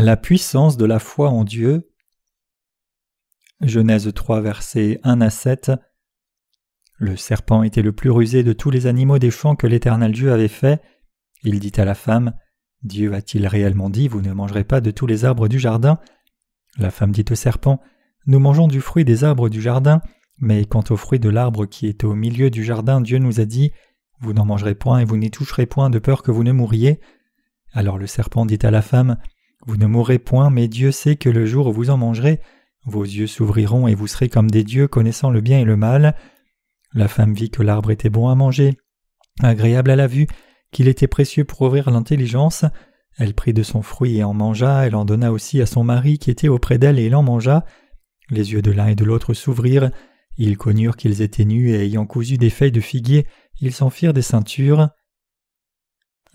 La puissance de la foi en Dieu. Genèse 3, versets 1 à 7. Le serpent était le plus rusé de tous les animaux des champs que l'Éternel Dieu avait fait. Il dit à la femme Dieu a-t-il réellement dit Vous ne mangerez pas de tous les arbres du jardin? La femme dit au serpent Nous mangeons du fruit des arbres du jardin, mais quant au fruit de l'arbre qui est au milieu du jardin, Dieu nous a dit Vous n'en mangerez point et vous n'y toucherez point de peur que vous ne mouriez. Alors le serpent dit à la femme vous ne mourrez point, mais Dieu sait que le jour où vous en mangerez, vos yeux s'ouvriront et vous serez comme des dieux connaissant le bien et le mal. La femme vit que l'arbre était bon à manger, agréable à la vue, qu'il était précieux pour ouvrir l'intelligence. Elle prit de son fruit et en mangea, elle en donna aussi à son mari qui était auprès d'elle et il en mangea. Les yeux de l'un et de l'autre s'ouvrirent, ils connurent qu'ils étaient nus et ayant cousu des feuilles de figuier, ils s'en firent des ceintures.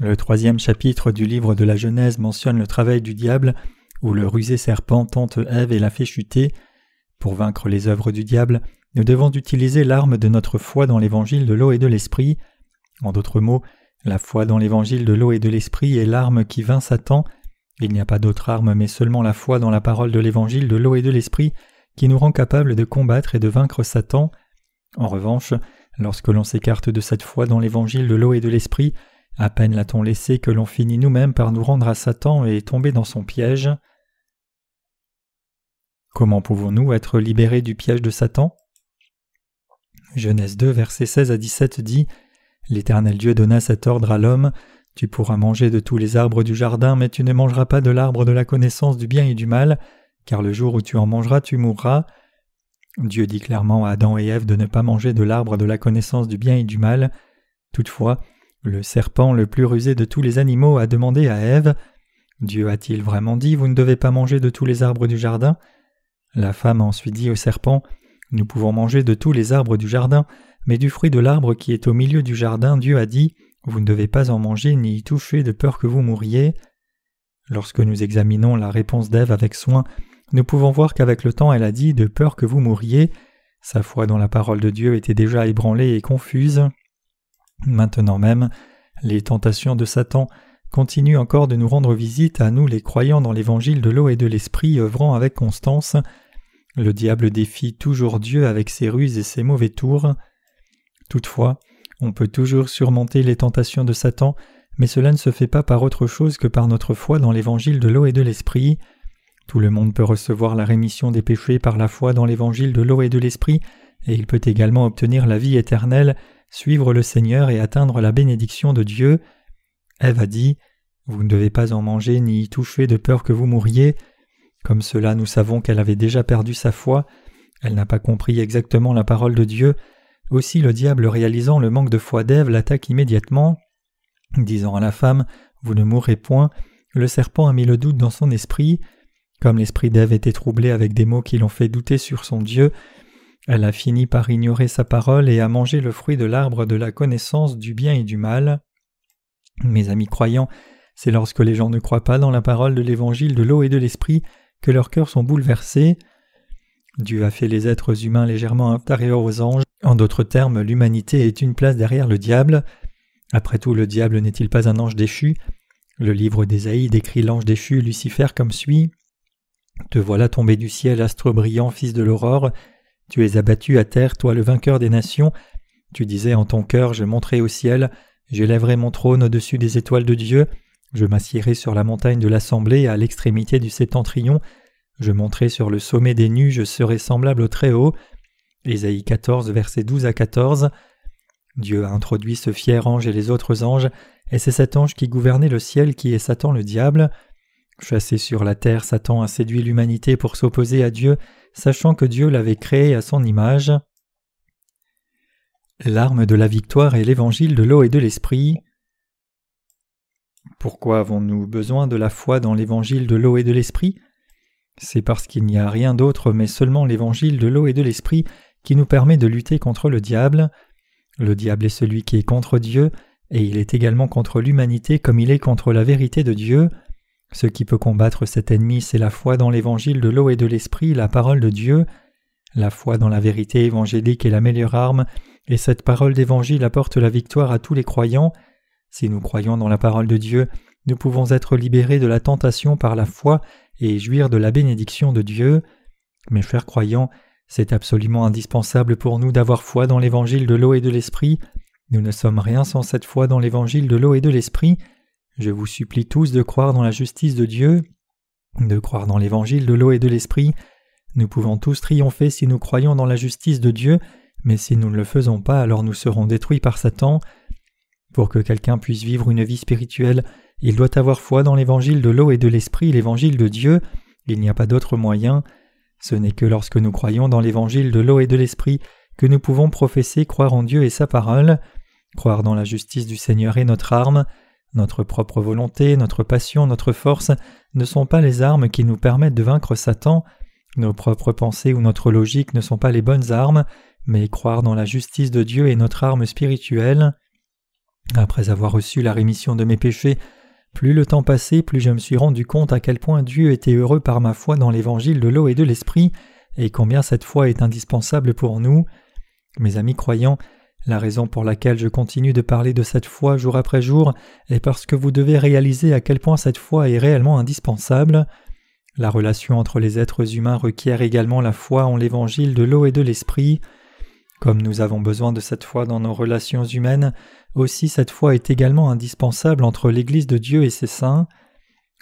Le troisième chapitre du livre de la Genèse mentionne le travail du diable, où le rusé serpent tente Ève et la fait chuter. Pour vaincre les œuvres du diable, nous devons utiliser l'arme de notre foi dans l'évangile de l'eau et de l'esprit. En d'autres mots, la foi dans l'évangile de l'eau et de l'esprit est l'arme qui vainc Satan. Il n'y a pas d'autre arme mais seulement la foi dans la parole de l'évangile de l'eau et de l'esprit qui nous rend capables de combattre et de vaincre Satan. En revanche, lorsque l'on s'écarte de cette foi dans l'évangile de l'eau et de l'esprit, à peine l'a-t-on laissé que l'on finit nous-mêmes par nous rendre à Satan et tomber dans son piège. Comment pouvons-nous être libérés du piège de Satan? Genèse 2, versets 16 à 17 dit L'Éternel Dieu donna cet ordre à l'homme Tu pourras manger de tous les arbres du jardin, mais tu ne mangeras pas de l'arbre de la connaissance du bien et du mal, car le jour où tu en mangeras, tu mourras. Dieu dit clairement à Adam et Ève de ne pas manger de l'arbre de la connaissance du bien et du mal. Toutefois, le serpent le plus rusé de tous les animaux a demandé à Ève Dieu a-t-il vraiment dit Vous ne devez pas manger de tous les arbres du jardin? La femme a ensuite dit au serpent Nous pouvons manger de tous les arbres du jardin, mais du fruit de l'arbre qui est au milieu du jardin, Dieu a dit Vous ne devez pas en manger ni y toucher de peur que vous mouriez. Lorsque nous examinons la réponse d'Ève avec soin, nous pouvons voir qu'avec le temps elle a dit de peur que vous mouriez. Sa foi dans la parole de Dieu était déjà ébranlée et confuse. Maintenant même, les tentations de Satan continuent encore de nous rendre visite à nous les croyants dans l'évangile de l'eau et de l'esprit œuvrant avec constance. Le diable défie toujours Dieu avec ses ruses et ses mauvais tours. Toutefois, on peut toujours surmonter les tentations de Satan, mais cela ne se fait pas par autre chose que par notre foi dans l'évangile de l'eau et de l'esprit. Tout le monde peut recevoir la rémission des péchés par la foi dans l'évangile de l'eau et de l'esprit, et il peut également obtenir la vie éternelle suivre le Seigneur et atteindre la bénédiction de Dieu. Ève a dit Vous ne devez pas en manger ni y toucher de peur que vous mouriez. Comme cela, nous savons qu'elle avait déjà perdu sa foi. Elle n'a pas compris exactement la parole de Dieu. Aussi, le diable, réalisant le manque de foi d'Ève, l'attaque immédiatement. Disant à la femme Vous ne mourrez point, le serpent a mis le doute dans son esprit. Comme l'esprit d'Ève était troublé avec des mots qui l'ont fait douter sur son Dieu, elle a fini par ignorer sa parole et a mangé le fruit de l'arbre de la connaissance du bien et du mal. Mes amis croyants, c'est lorsque les gens ne croient pas dans la parole de l'évangile de l'eau et de l'esprit que leurs cœurs sont bouleversés. Dieu a fait les êtres humains légèrement inférieurs aux anges. En d'autres termes, l'humanité est une place derrière le diable. Après tout, le diable n'est-il pas un ange déchu? Le livre d'Ésaïe décrit l'ange déchu Lucifer comme suit Te voilà tombé du ciel, astre brillant, fils de l'aurore. Tu es abattu à terre, toi le vainqueur des nations. Tu disais en ton cœur, je monterai au ciel, j'élèverai mon trône au-dessus des étoiles de Dieu, je m'assiérai sur la montagne de l'assemblée à l'extrémité du septentrion, je monterai sur le sommet des nues, je serai semblable au Très-Haut. Ésaïe 14, versets 12 à 14. Dieu a introduit ce fier ange et les autres anges, et c'est cet ange qui gouvernait le ciel qui est Satan le diable. Chassé sur la terre, Satan a séduit l'humanité pour s'opposer à Dieu sachant que Dieu l'avait créé à son image. L'arme de la victoire est l'évangile de l'eau et de l'esprit. Pourquoi avons-nous besoin de la foi dans l'évangile de l'eau et de l'esprit? C'est parce qu'il n'y a rien d'autre mais seulement l'évangile de l'eau et de l'esprit qui nous permet de lutter contre le diable. Le diable est celui qui est contre Dieu, et il est également contre l'humanité comme il est contre la vérité de Dieu. Ce qui peut combattre cet ennemi, c'est la foi dans l'évangile de l'eau et de l'esprit, la parole de Dieu. La foi dans la vérité évangélique est la meilleure arme, et cette parole d'évangile apporte la victoire à tous les croyants. Si nous croyons dans la parole de Dieu, nous pouvons être libérés de la tentation par la foi et jouir de la bénédiction de Dieu. Mes chers croyants, c'est absolument indispensable pour nous d'avoir foi dans l'évangile de l'eau et de l'esprit. Nous ne sommes rien sans cette foi dans l'évangile de l'eau et de l'esprit. Je vous supplie tous de croire dans la justice de Dieu, de croire dans l'évangile de l'eau et de l'esprit. Nous pouvons tous triompher si nous croyons dans la justice de Dieu, mais si nous ne le faisons pas, alors nous serons détruits par Satan. Pour que quelqu'un puisse vivre une vie spirituelle, il doit avoir foi dans l'évangile de l'eau et de l'esprit, l'évangile de Dieu. Il n'y a pas d'autre moyen. Ce n'est que lorsque nous croyons dans l'évangile de l'eau et de l'esprit que nous pouvons professer croire en Dieu et sa parole. Croire dans la justice du Seigneur est notre arme. Notre propre volonté, notre passion, notre force ne sont pas les armes qui nous permettent de vaincre Satan. Nos propres pensées ou notre logique ne sont pas les bonnes armes, mais croire dans la justice de Dieu est notre arme spirituelle. Après avoir reçu la rémission de mes péchés, plus le temps passait, plus je me suis rendu compte à quel point Dieu était heureux par ma foi dans l'évangile de l'eau et de l'esprit, et combien cette foi est indispensable pour nous. Mes amis croyants, la raison pour laquelle je continue de parler de cette foi jour après jour est parce que vous devez réaliser à quel point cette foi est réellement indispensable. La relation entre les êtres humains requiert également la foi en l'évangile de l'eau et de l'esprit. Comme nous avons besoin de cette foi dans nos relations humaines, aussi cette foi est également indispensable entre l'Église de Dieu et ses saints.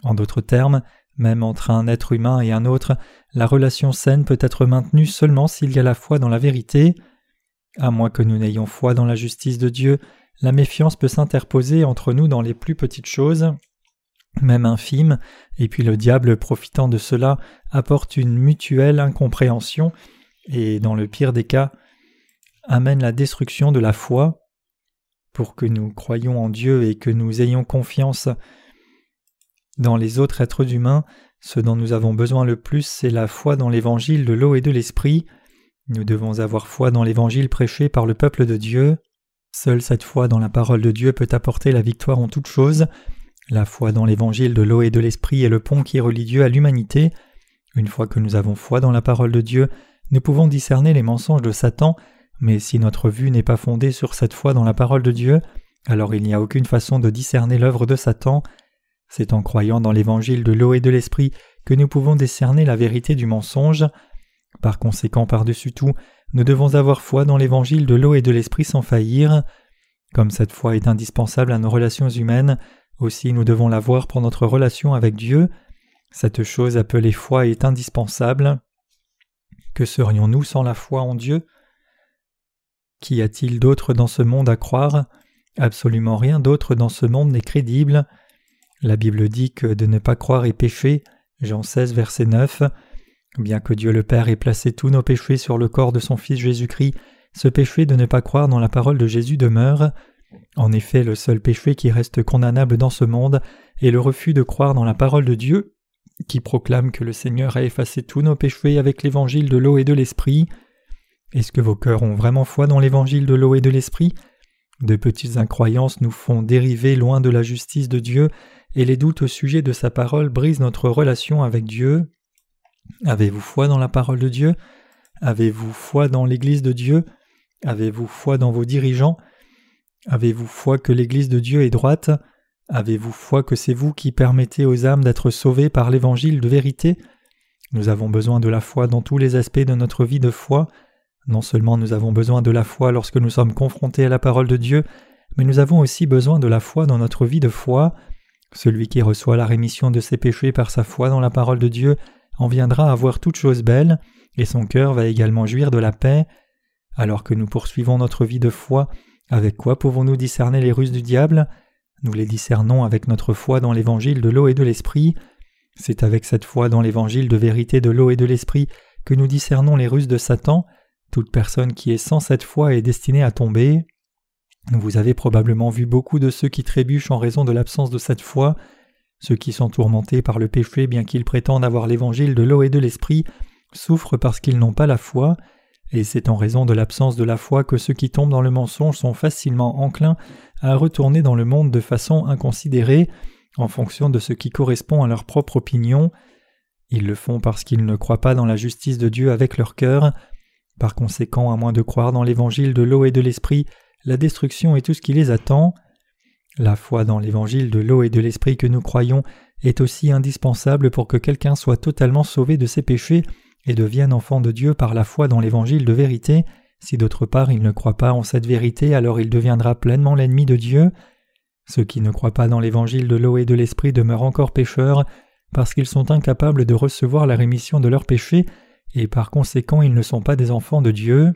En d'autres termes, même entre un être humain et un autre, la relation saine peut être maintenue seulement s'il y a la foi dans la vérité. À moins que nous n'ayons foi dans la justice de Dieu, la méfiance peut s'interposer entre nous dans les plus petites choses, même infimes, et puis le diable, profitant de cela, apporte une mutuelle incompréhension, et dans le pire des cas, amène la destruction de la foi. Pour que nous croyions en Dieu et que nous ayons confiance dans les autres êtres humains, ce dont nous avons besoin le plus, c'est la foi dans l'évangile de l'eau et de l'esprit. Nous devons avoir foi dans l'évangile prêché par le peuple de Dieu. Seule cette foi dans la parole de Dieu peut apporter la victoire en toutes choses. La foi dans l'évangile de l'eau et de l'esprit est le pont qui relie Dieu à l'humanité. Une fois que nous avons foi dans la parole de Dieu, nous pouvons discerner les mensonges de Satan, mais si notre vue n'est pas fondée sur cette foi dans la parole de Dieu, alors il n'y a aucune façon de discerner l'œuvre de Satan. C'est en croyant dans l'évangile de l'eau et de l'esprit que nous pouvons discerner la vérité du mensonge. Par conséquent, par-dessus tout, nous devons avoir foi dans l'évangile de l'eau et de l'esprit sans faillir. Comme cette foi est indispensable à nos relations humaines, aussi nous devons l'avoir pour notre relation avec Dieu. Cette chose appelée foi est indispensable. Que serions-nous sans la foi en Dieu? Qu'y a-t-il d'autre dans ce monde à croire? Absolument rien d'autre dans ce monde n'est crédible. La Bible dit que de ne pas croire est péché. Jean 16, verset 9. Bien que Dieu le Père ait placé tous nos péchés sur le corps de son Fils Jésus-Christ, ce péché de ne pas croire dans la parole de Jésus demeure. En effet, le seul péché qui reste condamnable dans ce monde est le refus de croire dans la parole de Dieu, qui proclame que le Seigneur a effacé tous nos péchés avec l'évangile de l'eau et de l'esprit. Est-ce que vos cœurs ont vraiment foi dans l'évangile de l'eau et de l'esprit? De petites incroyances nous font dériver loin de la justice de Dieu, et les doutes au sujet de sa parole brisent notre relation avec Dieu. Avez-vous foi dans la parole de Dieu? Avez-vous foi dans l'Église de Dieu? Avez-vous foi dans vos dirigeants? Avez-vous foi que l'Église de Dieu est droite? Avez-vous foi que c'est vous qui permettez aux âmes d'être sauvées par l'Évangile de vérité? Nous avons besoin de la foi dans tous les aspects de notre vie de foi. Non seulement nous avons besoin de la foi lorsque nous sommes confrontés à la parole de Dieu, mais nous avons aussi besoin de la foi dans notre vie de foi. Celui qui reçoit la rémission de ses péchés par sa foi dans la parole de Dieu en viendra à voir toute chose belle, et son cœur va également jouir de la paix. Alors que nous poursuivons notre vie de foi, avec quoi pouvons-nous discerner les ruses du diable? Nous les discernons avec notre foi dans l'évangile de l'eau et de l'esprit. C'est avec cette foi dans l'évangile de vérité de l'eau et de l'esprit que nous discernons les ruses de Satan. Toute personne qui est sans cette foi est destinée à tomber. Vous avez probablement vu beaucoup de ceux qui trébuchent en raison de l'absence de cette foi. Ceux qui sont tourmentés par le péché bien qu'ils prétendent avoir l'évangile de l'eau et de l'esprit souffrent parce qu'ils n'ont pas la foi, et c'est en raison de l'absence de la foi que ceux qui tombent dans le mensonge sont facilement enclins à retourner dans le monde de façon inconsidérée, en fonction de ce qui correspond à leur propre opinion. Ils le font parce qu'ils ne croient pas dans la justice de Dieu avec leur cœur. Par conséquent, à moins de croire dans l'évangile de l'eau et de l'esprit, la destruction est tout ce qui les attend. La foi dans l'évangile de l'eau et de l'esprit que nous croyons est aussi indispensable pour que quelqu'un soit totalement sauvé de ses péchés et devienne enfant de Dieu par la foi dans l'évangile de vérité. Si d'autre part il ne croit pas en cette vérité, alors il deviendra pleinement l'ennemi de Dieu. Ceux qui ne croient pas dans l'évangile de l'eau et de l'esprit demeurent encore pécheurs, parce qu'ils sont incapables de recevoir la rémission de leurs péchés, et par conséquent ils ne sont pas des enfants de Dieu.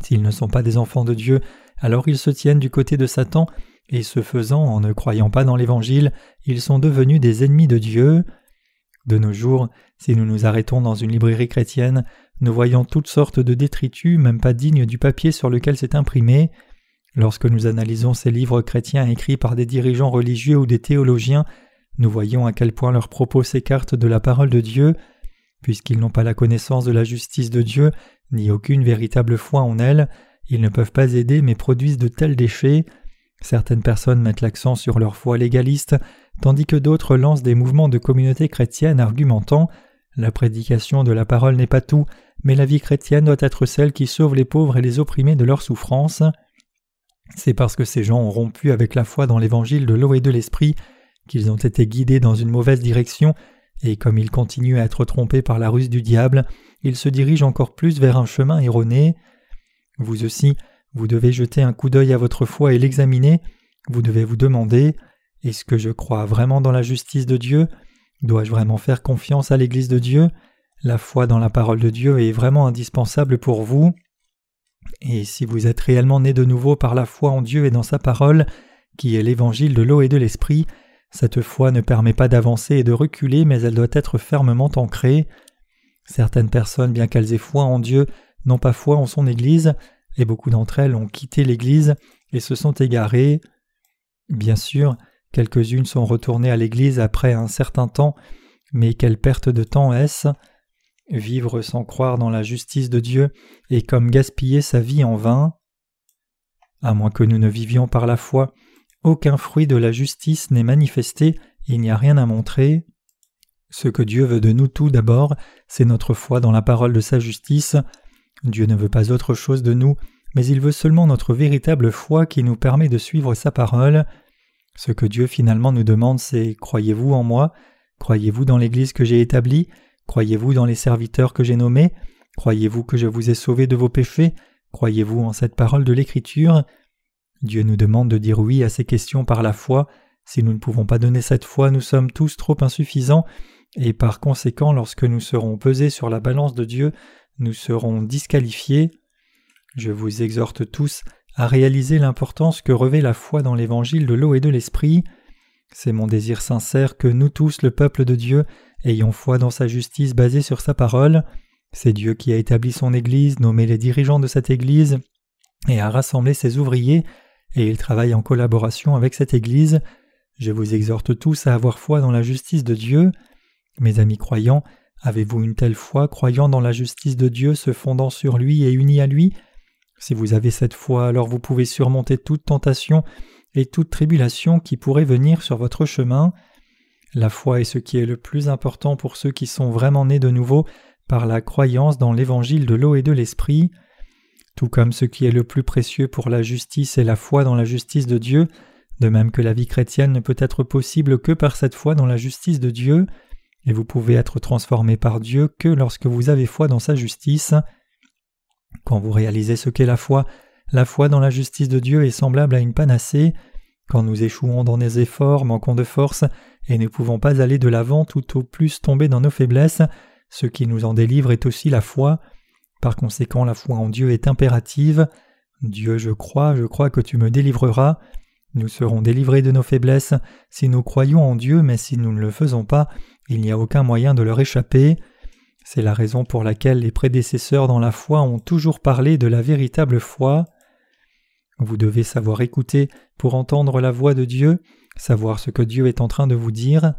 S'ils ne sont pas des enfants de Dieu, alors ils se tiennent du côté de Satan, et ce faisant, en ne croyant pas dans l'Évangile, ils sont devenus des ennemis de Dieu. De nos jours, si nous nous arrêtons dans une librairie chrétienne, nous voyons toutes sortes de détritus, même pas dignes du papier sur lequel c'est imprimé. Lorsque nous analysons ces livres chrétiens écrits par des dirigeants religieux ou des théologiens, nous voyons à quel point leurs propos s'écartent de la parole de Dieu, puisqu'ils n'ont pas la connaissance de la justice de Dieu, ni aucune véritable foi en elle, ils ne peuvent pas aider mais produisent de tels déchets. Certaines personnes mettent l'accent sur leur foi légaliste, tandis que d'autres lancent des mouvements de communauté chrétienne argumentant La prédication de la parole n'est pas tout, mais la vie chrétienne doit être celle qui sauve les pauvres et les opprimés de leurs souffrances. C'est parce que ces gens ont rompu avec la foi dans l'évangile de l'eau et de l'esprit qu'ils ont été guidés dans une mauvaise direction, et comme ils continuent à être trompés par la ruse du diable, ils se dirigent encore plus vers un chemin erroné. Vous aussi, vous devez jeter un coup d'œil à votre foi et l'examiner. Vous devez vous demander Est-ce que je crois vraiment dans la justice de Dieu? Dois-je vraiment faire confiance à l'Église de Dieu? La foi dans la parole de Dieu est vraiment indispensable pour vous. Et si vous êtes réellement né de nouveau par la foi en Dieu et dans sa parole, qui est l'évangile de l'eau et de l'esprit, cette foi ne permet pas d'avancer et de reculer, mais elle doit être fermement ancrée. Certaines personnes, bien qu'elles aient foi en Dieu, n'ont pas foi en son Église, et beaucoup d'entre elles ont quitté l'Église et se sont égarées. Bien sûr, quelques-unes sont retournées à l'Église après un certain temps, mais quelle perte de temps est-ce? Vivre sans croire dans la justice de Dieu est comme gaspiller sa vie en vain? À moins que nous ne vivions par la foi, aucun fruit de la justice n'est manifesté, il n'y a rien à montrer. Ce que Dieu veut de nous tout d'abord, c'est notre foi dans la parole de sa justice, Dieu ne veut pas autre chose de nous, mais il veut seulement notre véritable foi qui nous permet de suivre sa parole. Ce que Dieu finalement nous demande, c'est Croyez-vous en moi? Croyez-vous dans l'Église que j'ai établie? Croyez-vous dans les serviteurs que j'ai nommés? Croyez-vous que je vous ai sauvé de vos péchés? Croyez-vous en cette parole de l'Écriture? Dieu nous demande de dire oui à ces questions par la foi. Si nous ne pouvons pas donner cette foi, nous sommes tous trop insuffisants, et par conséquent, lorsque nous serons pesés sur la balance de Dieu, nous serons disqualifiés. Je vous exhorte tous à réaliser l'importance que revêt la foi dans l'évangile de l'eau et de l'esprit. C'est mon désir sincère que nous tous, le peuple de Dieu, ayons foi dans sa justice basée sur sa parole. C'est Dieu qui a établi son Église, nommé les dirigeants de cette Église, et a rassemblé ses ouvriers, et il travaille en collaboration avec cette Église. Je vous exhorte tous à avoir foi dans la justice de Dieu. Mes amis croyants, Avez-vous une telle foi croyant dans la justice de Dieu se fondant sur lui et unie à lui? Si vous avez cette foi, alors vous pouvez surmonter toute tentation et toute tribulation qui pourrait venir sur votre chemin. La foi est ce qui est le plus important pour ceux qui sont vraiment nés de nouveau par la croyance dans l'évangile de l'eau et de l'esprit. Tout comme ce qui est le plus précieux pour la justice est la foi dans la justice de Dieu, de même que la vie chrétienne ne peut être possible que par cette foi dans la justice de Dieu et vous pouvez être transformé par Dieu que lorsque vous avez foi dans sa justice. Quand vous réalisez ce qu'est la foi, la foi dans la justice de Dieu est semblable à une panacée. Quand nous échouons dans nos efforts, manquons de force, et ne pouvons pas aller de l'avant tout au plus tomber dans nos faiblesses, ce qui nous en délivre est aussi la foi. Par conséquent, la foi en Dieu est impérative. Dieu, je crois, je crois que tu me délivreras. Nous serons délivrés de nos faiblesses si nous croyons en Dieu, mais si nous ne le faisons pas, il n'y a aucun moyen de leur échapper. C'est la raison pour laquelle les prédécesseurs dans la foi ont toujours parlé de la véritable foi. Vous devez savoir écouter pour entendre la voix de Dieu, savoir ce que Dieu est en train de vous dire.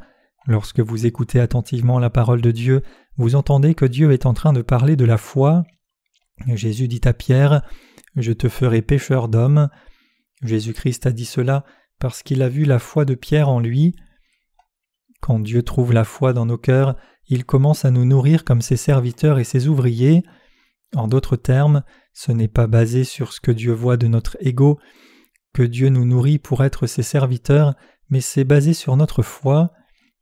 Lorsque vous écoutez attentivement la parole de Dieu, vous entendez que Dieu est en train de parler de la foi. Jésus dit à Pierre Je te ferai pécheur d'hommes. Jésus-Christ a dit cela parce qu'il a vu la foi de Pierre en lui. Quand Dieu trouve la foi dans nos cœurs, il commence à nous nourrir comme ses serviteurs et ses ouvriers. En d'autres termes, ce n'est pas basé sur ce que Dieu voit de notre ego, que Dieu nous nourrit pour être ses serviteurs, mais c'est basé sur notre foi.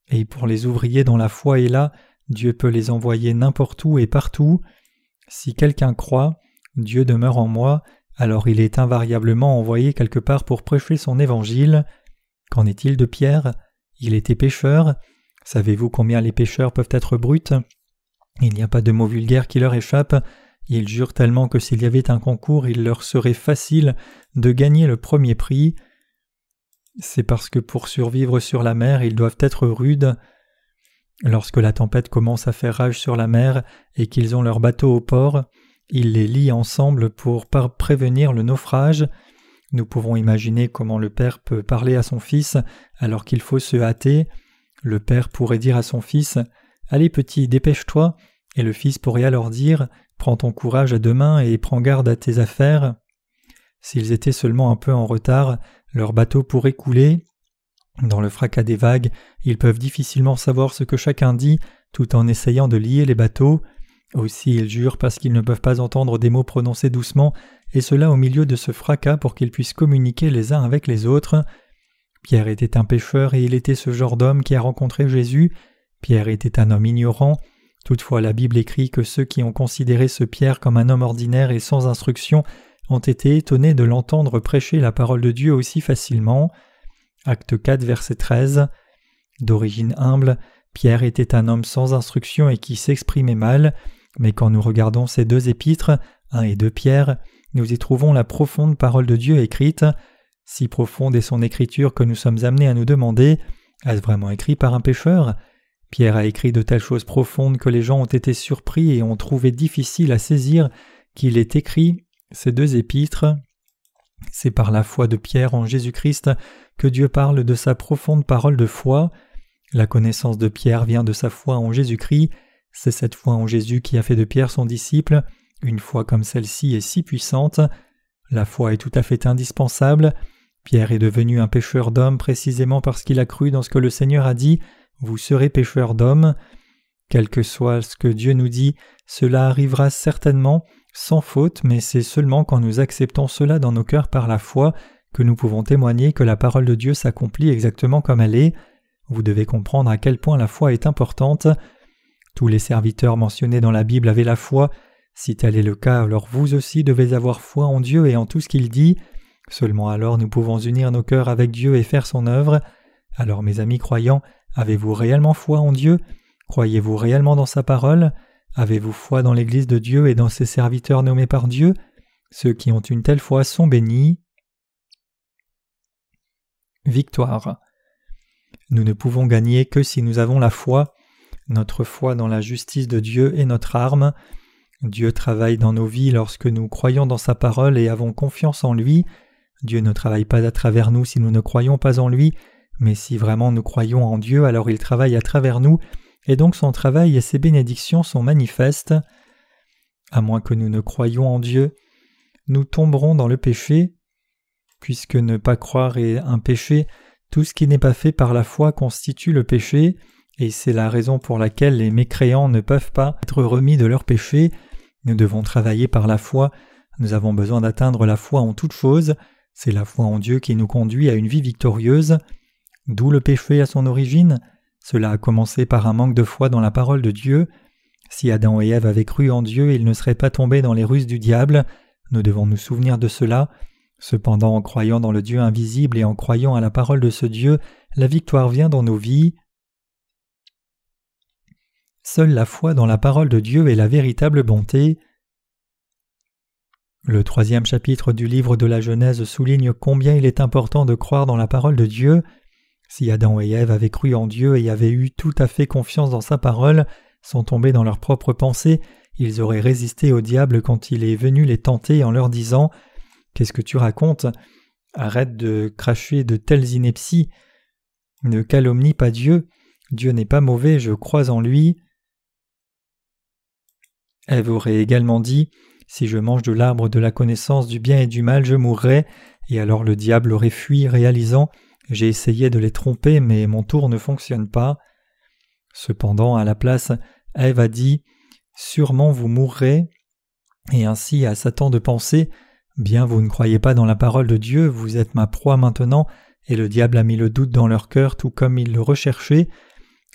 Et pour les ouvriers dont la foi est là, Dieu peut les envoyer n'importe où et partout. Si quelqu'un croit, Dieu demeure en moi, alors il est invariablement envoyé quelque part pour prêcher son évangile. Qu'en est-il de Pierre? Il était pécheur. Savez-vous combien les pécheurs peuvent être bruts? Il n'y a pas de mots vulgaires qui leur échappent. Ils jurent tellement que s'il y avait un concours, il leur serait facile de gagner le premier prix. C'est parce que pour survivre sur la mer, ils doivent être rudes. Lorsque la tempête commence à faire rage sur la mer et qu'ils ont leur bateau au port, ils les lient ensemble pour prévenir le naufrage. Nous pouvons imaginer comment le père peut parler à son fils alors qu'il faut se hâter. Le père pourrait dire à son fils Allez petit, dépêche-toi, et le fils pourrait alors dire Prends ton courage à deux mains et prends garde à tes affaires. S'ils étaient seulement un peu en retard, leur bateau pourrait couler. Dans le fracas des vagues, ils peuvent difficilement savoir ce que chacun dit tout en essayant de lier les bateaux. Aussi ils jurent parce qu'ils ne peuvent pas entendre des mots prononcés doucement, et cela au milieu de ce fracas pour qu'ils puissent communiquer les uns avec les autres. Pierre était un pécheur et il était ce genre d'homme qui a rencontré Jésus. Pierre était un homme ignorant. Toutefois la Bible écrit que ceux qui ont considéré ce Pierre comme un homme ordinaire et sans instruction ont été étonnés de l'entendre prêcher la parole de Dieu aussi facilement. Acte 4 verset 13 D'origine humble, Pierre était un homme sans instruction et qui s'exprimait mal, mais quand nous regardons ces deux épîtres, 1 et 2 Pierre, nous y trouvons la profonde parole de Dieu écrite. Si profonde est son écriture que nous sommes amenés à nous demander est-ce vraiment écrit par un pécheur? Pierre a écrit de telles choses profondes que les gens ont été surpris et ont trouvé difficile à saisir qu'il est écrit ces deux épîtres. C'est par la foi de Pierre en Jésus-Christ que Dieu parle de sa profonde parole de foi. La connaissance de Pierre vient de sa foi en Jésus-Christ. C'est cette foi en Jésus qui a fait de Pierre son disciple. Une foi comme celle-ci est si puissante. La foi est tout à fait indispensable. Pierre est devenu un pécheur d'hommes précisément parce qu'il a cru dans ce que le Seigneur a dit Vous serez pécheur d'hommes. Quel que soit ce que Dieu nous dit, cela arrivera certainement, sans faute, mais c'est seulement quand nous acceptons cela dans nos cœurs par la foi que nous pouvons témoigner que la parole de Dieu s'accomplit exactement comme elle est. Vous devez comprendre à quel point la foi est importante. Tous les serviteurs mentionnés dans la Bible avaient la foi. Si tel est le cas, alors vous aussi devez avoir foi en Dieu et en tout ce qu'il dit. Seulement alors nous pouvons unir nos cœurs avec Dieu et faire son œuvre. Alors mes amis croyants, avez-vous réellement foi en Dieu? Croyez-vous réellement dans sa parole? Avez-vous foi dans l'Église de Dieu et dans ses serviteurs nommés par Dieu? Ceux qui ont une telle foi sont bénis. Victoire. Nous ne pouvons gagner que si nous avons la foi. Notre foi dans la justice de Dieu est notre arme. Dieu travaille dans nos vies lorsque nous croyons dans sa parole et avons confiance en lui. Dieu ne travaille pas à travers nous si nous ne croyons pas en lui, mais si vraiment nous croyons en Dieu, alors il travaille à travers nous, et donc son travail et ses bénédictions sont manifestes. À moins que nous ne croyions en Dieu, nous tomberons dans le péché. Puisque ne pas croire est un péché, tout ce qui n'est pas fait par la foi constitue le péché, et c'est la raison pour laquelle les mécréants ne peuvent pas être remis de leur péché. Nous devons travailler par la foi, nous avons besoin d'atteindre la foi en toutes choses, c'est la foi en Dieu qui nous conduit à une vie victorieuse. D'où le péché à son origine Cela a commencé par un manque de foi dans la parole de Dieu. Si Adam et Ève avaient cru en Dieu, ils ne seraient pas tombés dans les ruses du diable. Nous devons nous souvenir de cela. Cependant, en croyant dans le Dieu invisible et en croyant à la parole de ce Dieu, la victoire vient dans nos vies. Seule la foi dans la parole de Dieu est la véritable bonté. Le troisième chapitre du livre de la Genèse souligne combien il est important de croire dans la parole de Dieu. Si Adam et Ève avaient cru en Dieu et avaient eu tout à fait confiance dans sa parole, sans tomber dans leurs propres pensées, ils auraient résisté au diable quand il est venu les tenter en leur disant Qu'est-ce que tu racontes? Arrête de cracher de telles inepties. Ne calomnie pas Dieu. Dieu n'est pas mauvais, je crois en lui. Ève aurait également dit si je mange de l'arbre de la connaissance du bien et du mal, je mourrai. Et alors le diable aurait fui, réalisant J'ai essayé de les tromper, mais mon tour ne fonctionne pas. Cependant, à la place, Ève a dit Sûrement vous mourrez. Et ainsi à Satan de penser Bien vous ne croyez pas dans la parole de Dieu, vous êtes ma proie maintenant, et le diable a mis le doute dans leur cœur tout comme il le recherchait.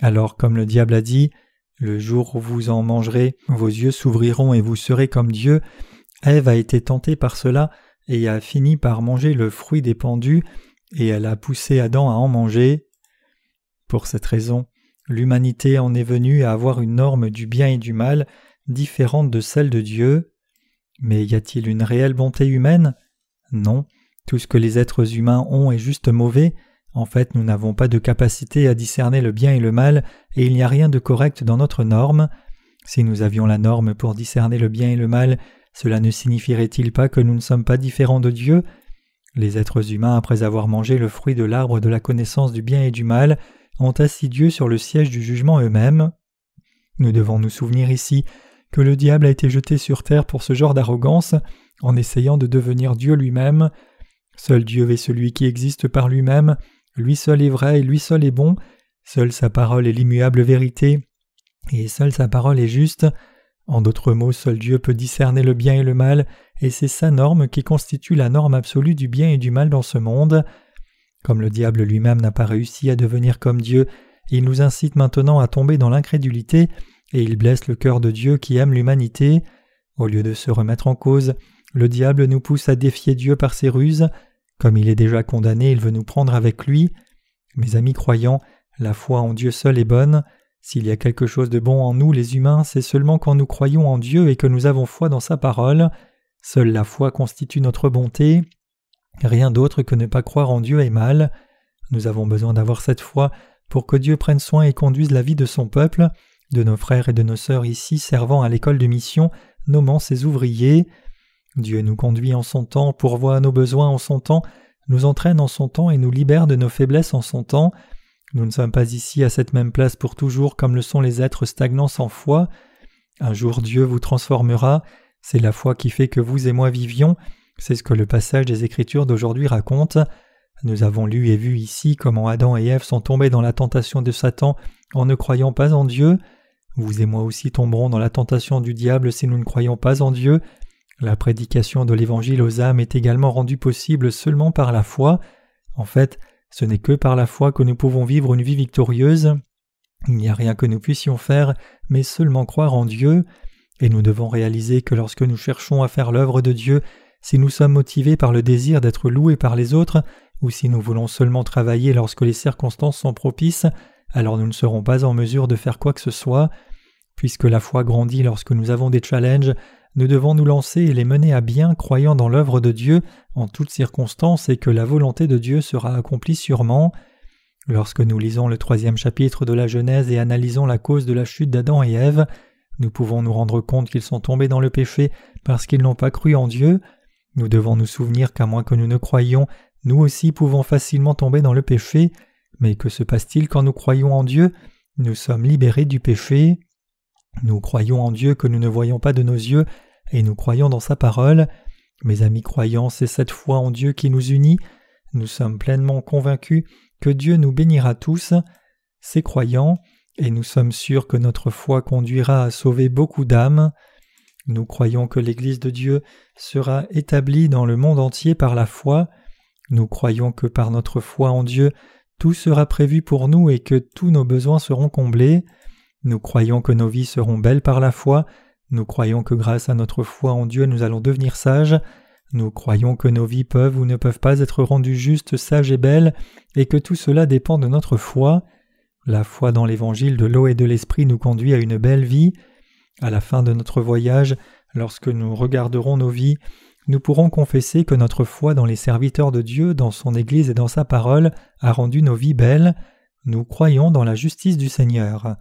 Alors comme le diable a dit, le jour où vous en mangerez, vos yeux s'ouvriront et vous serez comme Dieu, Ève a été tentée par cela et a fini par manger le fruit des pendus, et elle a poussé Adam à en manger. Pour cette raison, l'humanité en est venue à avoir une norme du bien et du mal différente de celle de Dieu. Mais y a-t-il une réelle bonté humaine? Non. Tout ce que les êtres humains ont est juste mauvais. En fait, nous n'avons pas de capacité à discerner le bien et le mal, et il n'y a rien de correct dans notre norme. Si nous avions la norme pour discerner le bien et le mal, cela ne signifierait-il pas que nous ne sommes pas différents de Dieu? Les êtres humains, après avoir mangé le fruit de l'arbre de la connaissance du bien et du mal, ont assis Dieu sur le siège du jugement eux-mêmes. Nous devons nous souvenir ici que le diable a été jeté sur terre pour ce genre d'arrogance, en essayant de devenir Dieu lui-même. Seul Dieu est celui qui existe par lui-même, lui seul est vrai lui seul est bon, seule sa parole est l'immuable vérité, et seule sa parole est juste. En d'autres mots, seul Dieu peut discerner le bien et le mal, et c'est sa norme qui constitue la norme absolue du bien et du mal dans ce monde. Comme le diable lui-même n'a pas réussi à devenir comme Dieu, il nous incite maintenant à tomber dans l'incrédulité, et il blesse le cœur de Dieu qui aime l'humanité. Au lieu de se remettre en cause, le diable nous pousse à défier Dieu par ses ruses. Comme il est déjà condamné, il veut nous prendre avec lui. Mes amis croyants, la foi en Dieu seul est bonne. S'il y a quelque chose de bon en nous, les humains, c'est seulement quand nous croyons en Dieu et que nous avons foi dans sa parole. Seule la foi constitue notre bonté. Rien d'autre que ne pas croire en Dieu est mal. Nous avons besoin d'avoir cette foi pour que Dieu prenne soin et conduise la vie de son peuple, de nos frères et de nos sœurs ici servant à l'école de mission, nommant ses ouvriers. Dieu nous conduit en son temps, pourvoit à nos besoins en son temps, nous entraîne en son temps et nous libère de nos faiblesses en son temps. Nous ne sommes pas ici à cette même place pour toujours comme le sont les êtres stagnants sans foi. Un jour Dieu vous transformera, c'est la foi qui fait que vous et moi vivions, c'est ce que le passage des Écritures d'aujourd'hui raconte. Nous avons lu et vu ici comment Adam et Ève sont tombés dans la tentation de Satan en ne croyant pas en Dieu. Vous et moi aussi tomberons dans la tentation du diable si nous ne croyons pas en Dieu. La prédication de l'Évangile aux âmes est également rendue possible seulement par la foi. En fait, ce n'est que par la foi que nous pouvons vivre une vie victorieuse. Il n'y a rien que nous puissions faire, mais seulement croire en Dieu, et nous devons réaliser que lorsque nous cherchons à faire l'œuvre de Dieu, si nous sommes motivés par le désir d'être loués par les autres, ou si nous voulons seulement travailler lorsque les circonstances sont propices, alors nous ne serons pas en mesure de faire quoi que ce soit. Puisque la foi grandit lorsque nous avons des challenges, nous devons nous lancer et les mener à bien croyant dans l'œuvre de Dieu en toutes circonstances et que la volonté de Dieu sera accomplie sûrement. Lorsque nous lisons le troisième chapitre de la Genèse et analysons la cause de la chute d'Adam et Ève, nous pouvons nous rendre compte qu'ils sont tombés dans le péché parce qu'ils n'ont pas cru en Dieu. Nous devons nous souvenir qu'à moins que nous ne croyions, nous aussi pouvons facilement tomber dans le péché. Mais que se passe-t-il quand nous croyons en Dieu? Nous sommes libérés du péché. Nous croyons en Dieu que nous ne voyons pas de nos yeux et nous croyons dans sa parole. Mes amis croyants, c'est cette foi en Dieu qui nous unit. Nous sommes pleinement convaincus que Dieu nous bénira tous, ces croyants, et nous sommes sûrs que notre foi conduira à sauver beaucoup d'âmes. Nous croyons que l'Église de Dieu sera établie dans le monde entier par la foi. Nous croyons que par notre foi en Dieu, tout sera prévu pour nous et que tous nos besoins seront comblés. Nous croyons que nos vies seront belles par la foi nous croyons que grâce à notre foi en Dieu nous allons devenir sages. Nous croyons que nos vies peuvent ou ne peuvent pas être rendues justes, sages et belles, et que tout cela dépend de notre foi. La foi dans l'évangile de l'eau et de l'esprit nous conduit à une belle vie. À la fin de notre voyage, lorsque nous regarderons nos vies, nous pourrons confesser que notre foi dans les serviteurs de Dieu, dans son Église et dans sa parole a rendu nos vies belles. Nous croyons dans la justice du Seigneur.